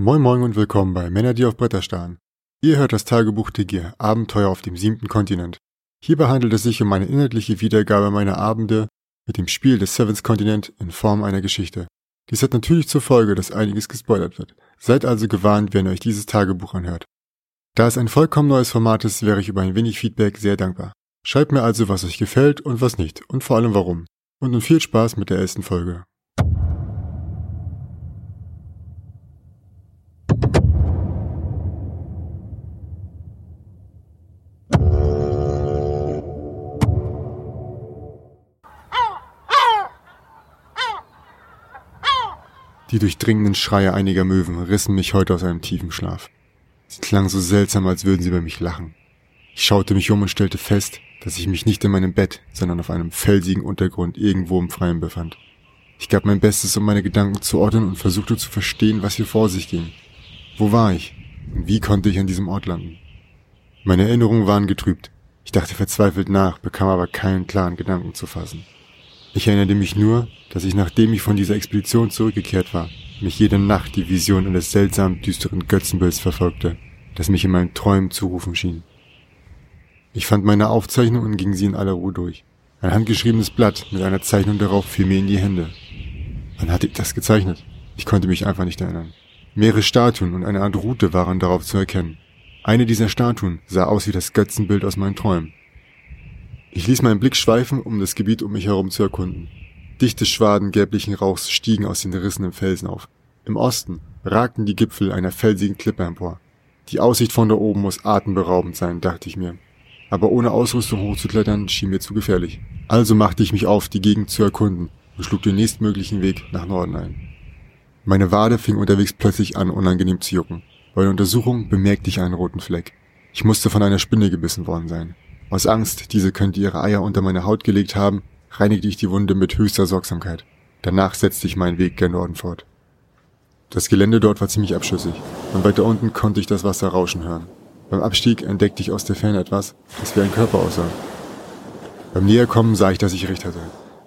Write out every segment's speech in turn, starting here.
Moin Moin und willkommen bei Männer, die auf Bretter starren. Ihr hört das Tagebuch Tegir, Abenteuer auf dem siebten Kontinent. Hierbei handelt es sich um eine inhaltliche Wiedergabe meiner Abende mit dem Spiel des Seventh Continent in Form einer Geschichte. Dies hat natürlich zur Folge, dass einiges gespoilert wird. Seid also gewarnt, wenn ihr euch dieses Tagebuch anhört. Da es ein vollkommen neues Format ist, wäre ich über ein wenig Feedback sehr dankbar. Schreibt mir also, was euch gefällt und was nicht und vor allem warum. Und nun viel Spaß mit der ersten Folge. Die durchdringenden Schreie einiger Möwen rissen mich heute aus einem tiefen Schlaf. Sie klangen so seltsam, als würden sie über mich lachen. Ich schaute mich um und stellte fest, dass ich mich nicht in meinem Bett, sondern auf einem felsigen Untergrund irgendwo im Freien befand. Ich gab mein Bestes, um meine Gedanken zu ordnen und versuchte zu verstehen, was hier vor sich ging. Wo war ich? Und wie konnte ich an diesem Ort landen? Meine Erinnerungen waren getrübt. Ich dachte verzweifelt nach, bekam aber keinen klaren Gedanken zu fassen. Ich erinnerte mich nur, dass ich, nachdem ich von dieser Expedition zurückgekehrt war, mich jede Nacht die Vision eines seltsam düsteren Götzenbilds verfolgte, das mich in meinen Träumen zu rufen schien. Ich fand meine Aufzeichnung und ging sie in aller Ruhe durch. Ein handgeschriebenes Blatt mit einer Zeichnung darauf fiel mir in die Hände. Wann hatte ich das gezeichnet? Ich konnte mich einfach nicht erinnern. Mehrere Statuen und eine Art Route waren darauf zu erkennen. Eine dieser Statuen sah aus wie das Götzenbild aus meinen Träumen. Ich ließ meinen Blick schweifen, um das Gebiet um mich herum zu erkunden. Dichte Schwaden gelblichen Rauchs stiegen aus den Rissen im Felsen auf. Im Osten ragten die Gipfel einer felsigen Klippe empor. Die Aussicht von da oben muss atemberaubend sein, dachte ich mir. Aber ohne Ausrüstung hochzuklettern schien mir zu gefährlich. Also machte ich mich auf, die Gegend zu erkunden und schlug den nächstmöglichen Weg nach Norden ein. Meine Wade fing unterwegs plötzlich an, unangenehm zu jucken. Bei der Untersuchung bemerkte ich einen roten Fleck. Ich musste von einer Spinne gebissen worden sein. Aus Angst, diese könnte ihre Eier unter meine Haut gelegt haben, reinigte ich die Wunde mit höchster Sorgsamkeit. Danach setzte ich meinen Weg gen Norden fort. Das Gelände dort war ziemlich abschüssig, und weiter unten konnte ich das Wasser rauschen hören. Beim Abstieg entdeckte ich aus der Ferne etwas, das wie ein Körper aussah. Beim Näherkommen sah ich, dass ich recht hatte.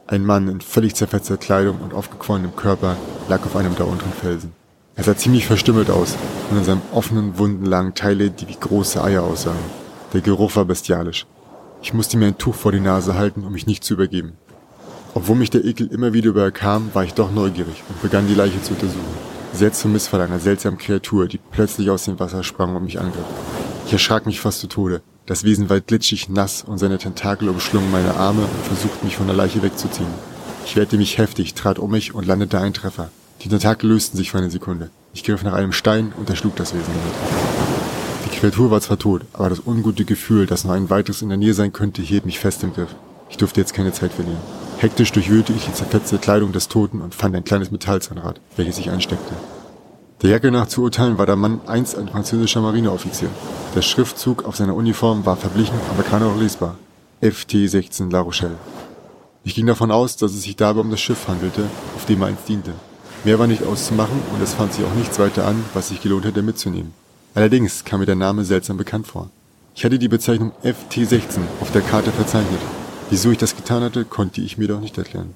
Ein Mann in völlig zerfetzter Kleidung und aufgequollenem Körper lag auf einem der unteren Felsen. Er sah ziemlich verstümmelt aus, und in seinem offenen Wunden lagen Teile, die wie große Eier aussahen. Der Geruch war bestialisch. Ich musste mir ein Tuch vor die Nase halten, um mich nicht zu übergeben. Obwohl mich der Ekel immer wieder überkam, war ich doch neugierig und begann die Leiche zu untersuchen. Sehr zum Missfall einer seltsamen Kreatur, die plötzlich aus dem Wasser sprang und mich angriff. Ich erschrak mich fast zu Tode. Das Wesen war glitschig, nass und seine Tentakel umschlungen meine Arme und versuchten mich von der Leiche wegzuziehen. Ich wehrte mich heftig, trat um mich und landete ein Treffer. Die Tentakel lösten sich für eine Sekunde. Ich griff nach einem Stein und erschlug das Wesen damit. Kreatur war zwar tot, aber das ungute Gefühl, dass noch ein weiteres in der Nähe sein könnte, hielt mich fest im Griff. Ich durfte jetzt keine Zeit verlieren. Hektisch durchwühlte ich die zerfetzte Kleidung des Toten und fand ein kleines Metallzahnrad, welches ich einsteckte. Der Jacke nach zu urteilen war der Mann einst ein französischer Marineoffizier. Der Schriftzug auf seiner Uniform war verblichen, aber kann auch lesbar. FT-16 La Rochelle. Ich ging davon aus, dass es sich dabei um das Schiff handelte, auf dem er einst diente. Mehr war nicht auszumachen und es fand sich auch nichts weiter an, was sich gelohnt hätte mitzunehmen. Allerdings kam mir der Name seltsam bekannt vor. Ich hatte die Bezeichnung FT-16 auf der Karte verzeichnet Wieso ich das getan hatte, konnte ich mir doch nicht erklären.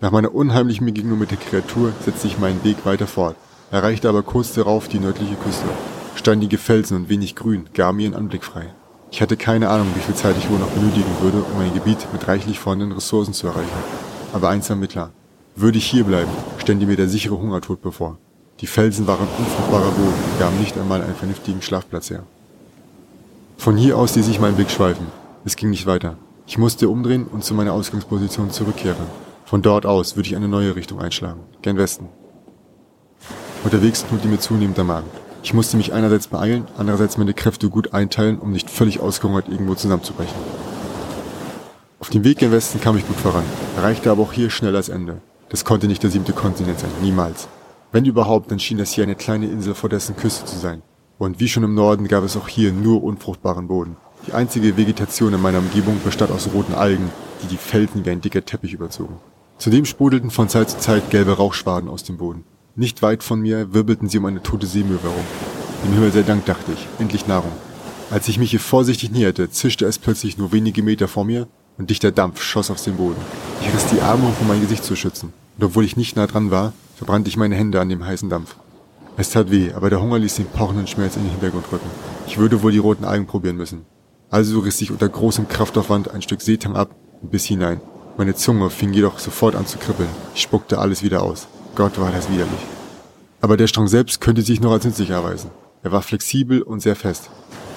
Nach meiner unheimlichen Begegnung mit der Kreatur setzte ich meinen Weg weiter fort, erreichte aber kurz darauf die nördliche Küste. Steinige Felsen und wenig Grün gaben mir einen Anblick frei. Ich hatte keine Ahnung, wie viel Zeit ich wohl noch benötigen würde, um ein Gebiet mit reichlich vorhandenen Ressourcen zu erreichen. Aber eins war mir klar. Würde ich hier bleiben, stände mir der sichere Hungertod bevor. Die Felsen waren unfruchtbarer Boden und gaben nicht einmal einen vernünftigen Schlafplatz her. Von hier aus ließ ich meinen Blick schweifen. Es ging nicht weiter. Ich musste umdrehen und zu meiner Ausgangsposition zurückkehren. Von dort aus würde ich eine neue Richtung einschlagen, gen Westen. Unterwegs knurrte mir zunehmend der Magen. Ich musste mich einerseits beeilen, andererseits meine Kräfte gut einteilen, um nicht völlig ausgehungert irgendwo zusammenzubrechen. Auf dem Weg gen Westen kam ich gut voran, erreichte aber auch hier schnell das Ende. Das konnte nicht der siebte Kontinent sein, niemals. Wenn überhaupt, dann schien das hier eine kleine Insel vor dessen Küste zu sein. Und wie schon im Norden gab es auch hier nur unfruchtbaren Boden. Die einzige Vegetation in meiner Umgebung bestand aus roten Algen, die die Felsen wie ein dicker Teppich überzogen. Zudem sprudelten von Zeit zu Zeit gelbe Rauchschwaden aus dem Boden. Nicht weit von mir wirbelten sie um eine tote Seemöwe herum. Dem Himmel sei Dank, dachte ich, endlich Nahrung. Als ich mich hier vorsichtig näherte, zischte es plötzlich nur wenige Meter vor mir und dichter Dampf schoss aus dem Boden. Ich riss die Arme, um mein Gesicht zu schützen. Und obwohl ich nicht nah dran war, verbrannte ich meine Hände an dem heißen Dampf. Es tat weh, aber der Hunger ließ den pochenden Schmerz in den Hintergrund rücken. Ich würde wohl die roten Algen probieren müssen. Also riss ich unter großem Kraftaufwand ein Stück Seetang ab und biss hinein. Meine Zunge fing jedoch sofort an zu kribbeln. Ich spuckte alles wieder aus. Gott war das widerlich. Aber der Strang selbst könnte sich noch als nützlich erweisen. Er war flexibel und sehr fest.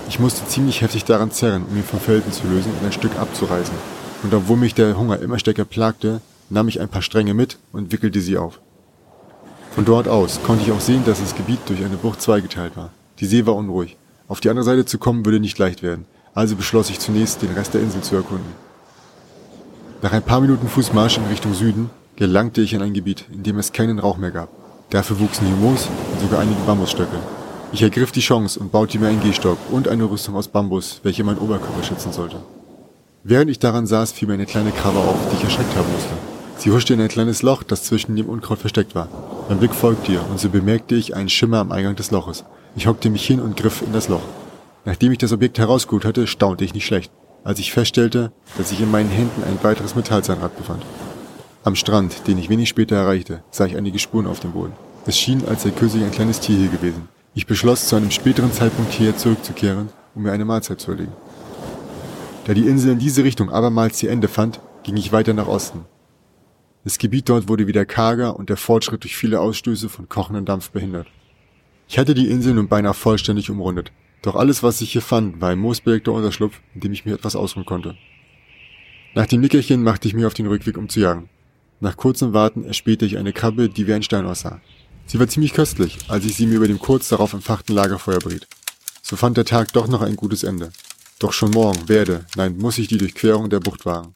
Ich musste ziemlich heftig daran zerren, um ihn vom Felsen zu lösen und ein Stück abzureißen. Und obwohl mich der Hunger immer stärker plagte, nahm ich ein paar Stränge mit und wickelte sie auf. Von dort aus konnte ich auch sehen, dass das Gebiet durch eine Bucht zweigeteilt war. Die See war unruhig. Auf die andere Seite zu kommen würde nicht leicht werden, also beschloss ich zunächst, den Rest der Insel zu erkunden. Nach ein paar Minuten Fußmarsch in Richtung Süden gelangte ich in ein Gebiet, in dem es keinen Rauch mehr gab. Dafür wuchsen hier Moos und sogar einige Bambusstöcke. Ich ergriff die Chance und baute mir einen Gehstock und eine Rüstung aus Bambus, welche meinen Oberkörper schützen sollte. Während ich daran saß, fiel mir eine kleine Krabbe auf, die ich erschreckt haben musste. Sie huschte in ein kleines Loch, das zwischen dem Unkraut versteckt war. Mein Blick folgte ihr, und so bemerkte ich einen Schimmer am Eingang des Loches. Ich hockte mich hin und griff in das Loch. Nachdem ich das Objekt herausgeholt hatte, staunte ich nicht schlecht, als ich feststellte, dass sich in meinen Händen ein weiteres Metallzahnrad befand. Am Strand, den ich wenig später erreichte, sah ich einige Spuren auf dem Boden. Es schien, als sei kürzlich ein kleines Tier hier gewesen. Ich beschloss, zu einem späteren Zeitpunkt hierher zurückzukehren, um mir eine Mahlzeit zu erlegen. Da die Insel in diese Richtung abermals ihr Ende fand, ging ich weiter nach Osten. Das Gebiet dort wurde wieder karger und der Fortschritt durch viele Ausstöße von kochendem Dampf behindert. Ich hatte die Insel nun beinahe vollständig umrundet, doch alles, was ich hier fand, war ein moosbelegter Unterschlupf, in dem ich mir etwas ausruhen konnte. Nach dem Nickerchen machte ich mich auf den Rückweg, um zu jagen. Nach kurzem Warten erspähte ich eine Krabbe, die wie ein Stein aussah. Sie war ziemlich köstlich, als ich sie mir über dem kurz darauf entfachten Lagerfeuer briet. So fand der Tag doch noch ein gutes Ende. Doch schon morgen werde, nein, muss ich die Durchquerung der Bucht wagen.